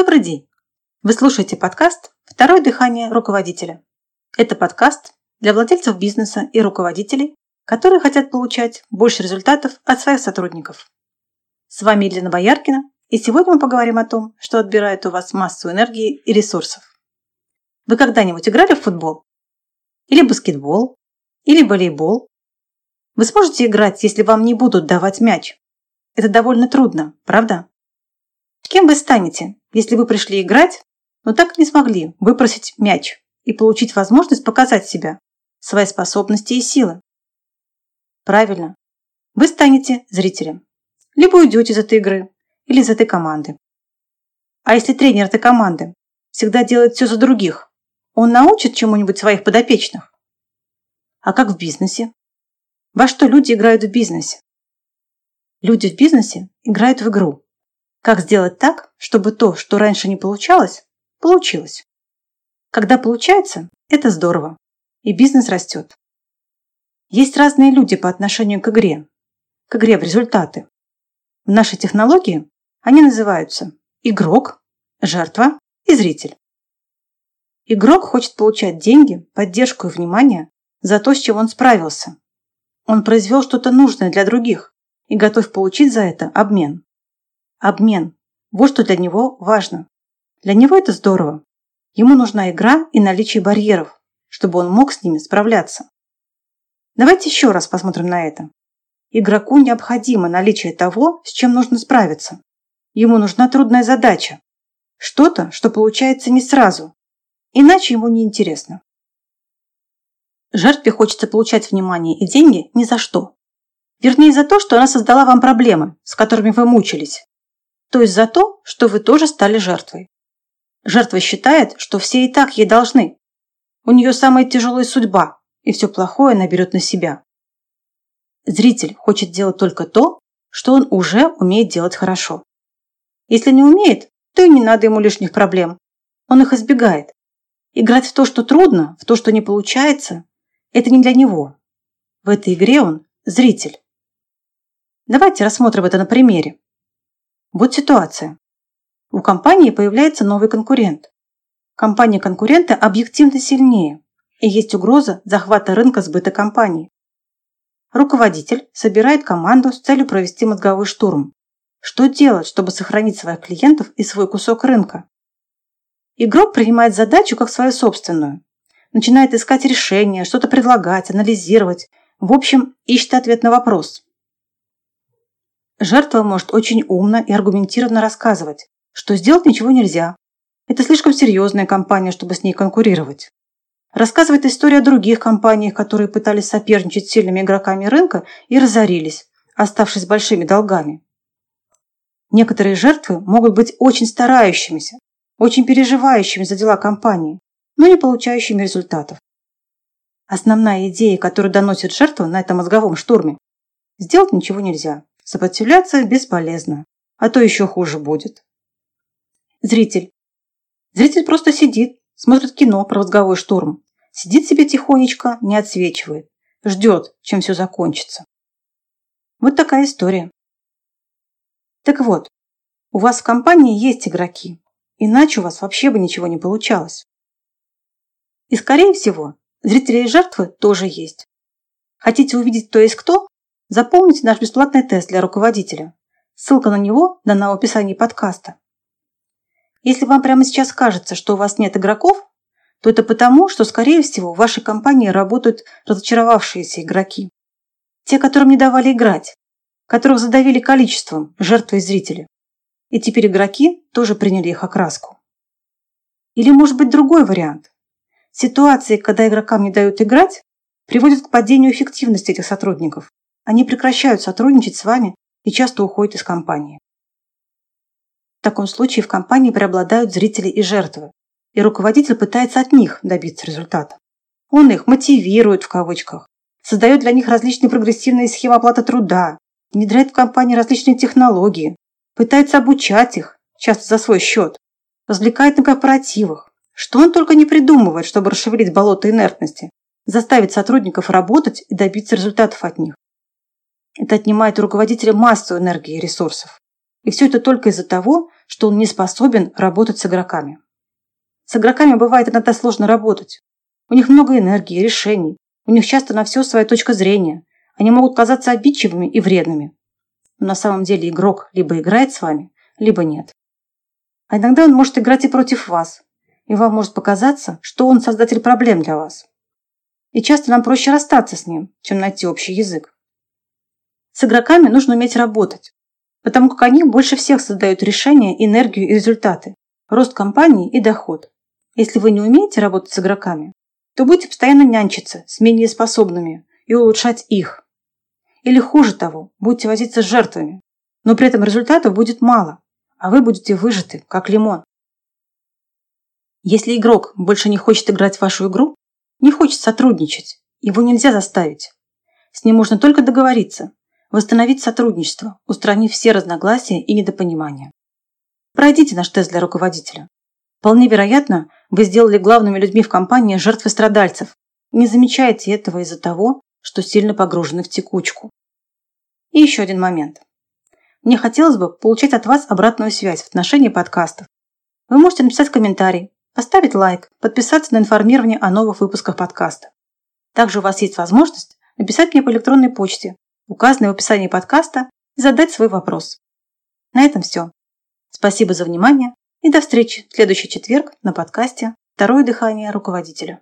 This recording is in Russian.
Добрый день! Вы слушаете подкаст «Второе дыхание руководителя». Это подкаст для владельцев бизнеса и руководителей, которые хотят получать больше результатов от своих сотрудников. С вами Елена Бояркина, и сегодня мы поговорим о том, что отбирает у вас массу энергии и ресурсов. Вы когда-нибудь играли в футбол? Или баскетбол? Или волейбол? Вы сможете играть, если вам не будут давать мяч? Это довольно трудно, правда? Кем вы станете, если вы пришли играть, но так не смогли выпросить мяч и получить возможность показать себя, свои способности и силы? Правильно. Вы станете зрителем. Либо уйдете из этой игры или из этой команды. А если тренер этой команды всегда делает все за других, он научит чему-нибудь своих подопечных? А как в бизнесе? Во что люди играют в бизнесе? Люди в бизнесе играют в игру. Как сделать так, чтобы то, что раньше не получалось, получилось? Когда получается, это здорово, и бизнес растет. Есть разные люди по отношению к игре, к игре в результаты. В нашей технологии они называются игрок, жертва и зритель. Игрок хочет получать деньги, поддержку и внимание за то, с чем он справился. Он произвел что-то нужное для других и готов получить за это обмен. Обмен. Вот что для него важно. Для него это здорово. Ему нужна игра и наличие барьеров, чтобы он мог с ними справляться. Давайте еще раз посмотрим на это. Игроку необходимо наличие того, с чем нужно справиться. Ему нужна трудная задача. Что-то, что получается не сразу. Иначе ему не интересно. Жертве хочется получать внимание и деньги ни за что. Вернее, за то, что она создала вам проблемы, с которыми вы мучились то есть за то, что вы тоже стали жертвой. Жертва считает, что все и так ей должны. У нее самая тяжелая судьба, и все плохое она берет на себя. Зритель хочет делать только то, что он уже умеет делать хорошо. Если не умеет, то и не надо ему лишних проблем. Он их избегает. Играть в то, что трудно, в то, что не получается, это не для него. В этой игре он зритель. Давайте рассмотрим это на примере. Вот ситуация. У компании появляется новый конкурент. Компания конкурента объективно сильнее, и есть угроза захвата рынка сбыта компании. Руководитель собирает команду с целью провести мозговой штурм. Что делать, чтобы сохранить своих клиентов и свой кусок рынка? Игрок принимает задачу как свою собственную. Начинает искать решения, что-то предлагать, анализировать. В общем, ищет ответ на вопрос, Жертва может очень умно и аргументированно рассказывать, что сделать ничего нельзя. Это слишком серьезная компания, чтобы с ней конкурировать. Рассказывает историю о других компаниях, которые пытались соперничать с сильными игроками рынка и разорились, оставшись большими долгами. Некоторые жертвы могут быть очень старающимися, очень переживающими за дела компании, но не получающими результатов. Основная идея, которую доносит жертва на этом мозговом штурме – сделать ничего нельзя. Сопротивляться бесполезно, а то еще хуже будет. Зритель. Зритель просто сидит, смотрит кино про мозговой штурм. Сидит себе тихонечко, не отсвечивает. Ждет, чем все закончится. Вот такая история. Так вот, у вас в компании есть игроки, иначе у вас вообще бы ничего не получалось. И скорее всего, зрители и жертвы тоже есть. Хотите увидеть, кто есть кто? Заполните наш бесплатный тест для руководителя. Ссылка на него дана в описании подкаста. Если вам прямо сейчас кажется, что у вас нет игроков, то это потому, что, скорее всего, в вашей компании работают разочаровавшиеся игроки. Те, которым не давали играть, которых задавили количеством, жертвы и зрители. И теперь игроки тоже приняли их окраску. Или может быть другой вариант. Ситуации, когда игрокам не дают играть, приводят к падению эффективности этих сотрудников. Они прекращают сотрудничать с вами и часто уходят из компании. В таком случае в компании преобладают зрители и жертвы, и руководитель пытается от них добиться результата. Он их мотивирует в кавычках, создает для них различные прогрессивные схемы оплаты труда, внедряет в компании различные технологии, пытается обучать их, часто за свой счет, развлекает на корпоративах. Что он только не придумывает, чтобы расшевелить болото инертности, заставить сотрудников работать и добиться результатов от них. Это отнимает у руководителя массу энергии и ресурсов. И все это только из-за того, что он не способен работать с игроками. С игроками бывает иногда сложно работать. У них много энергии, решений. У них часто на все своя точка зрения. Они могут казаться обидчивыми и вредными. Но на самом деле игрок либо играет с вами, либо нет. А иногда он может играть и против вас. И вам может показаться, что он создатель проблем для вас. И часто нам проще расстаться с ним, чем найти общий язык. С игроками нужно уметь работать, потому как они больше всех создают решения, энергию и результаты, рост компании и доход. Если вы не умеете работать с игроками, то будете постоянно нянчиться с менее способными и улучшать их. Или хуже того, будете возиться с жертвами, но при этом результатов будет мало, а вы будете выжаты, как лимон. Если игрок больше не хочет играть в вашу игру, не хочет сотрудничать, его нельзя заставить. С ним можно только договориться, восстановить сотрудничество, устранив все разногласия и недопонимания. Пройдите наш тест для руководителя. Вполне вероятно, вы сделали главными людьми в компании жертвы страдальцев не замечаете этого из-за того, что сильно погружены в текучку. И еще один момент. Мне хотелось бы получать от вас обратную связь в отношении подкастов. Вы можете написать комментарий, поставить лайк, подписаться на информирование о новых выпусках подкаста. Также у вас есть возможность написать мне по электронной почте указанной в описании подкаста, и задать свой вопрос. На этом все. Спасибо за внимание и до встречи в следующий четверг на подкасте «Второе дыхание руководителя».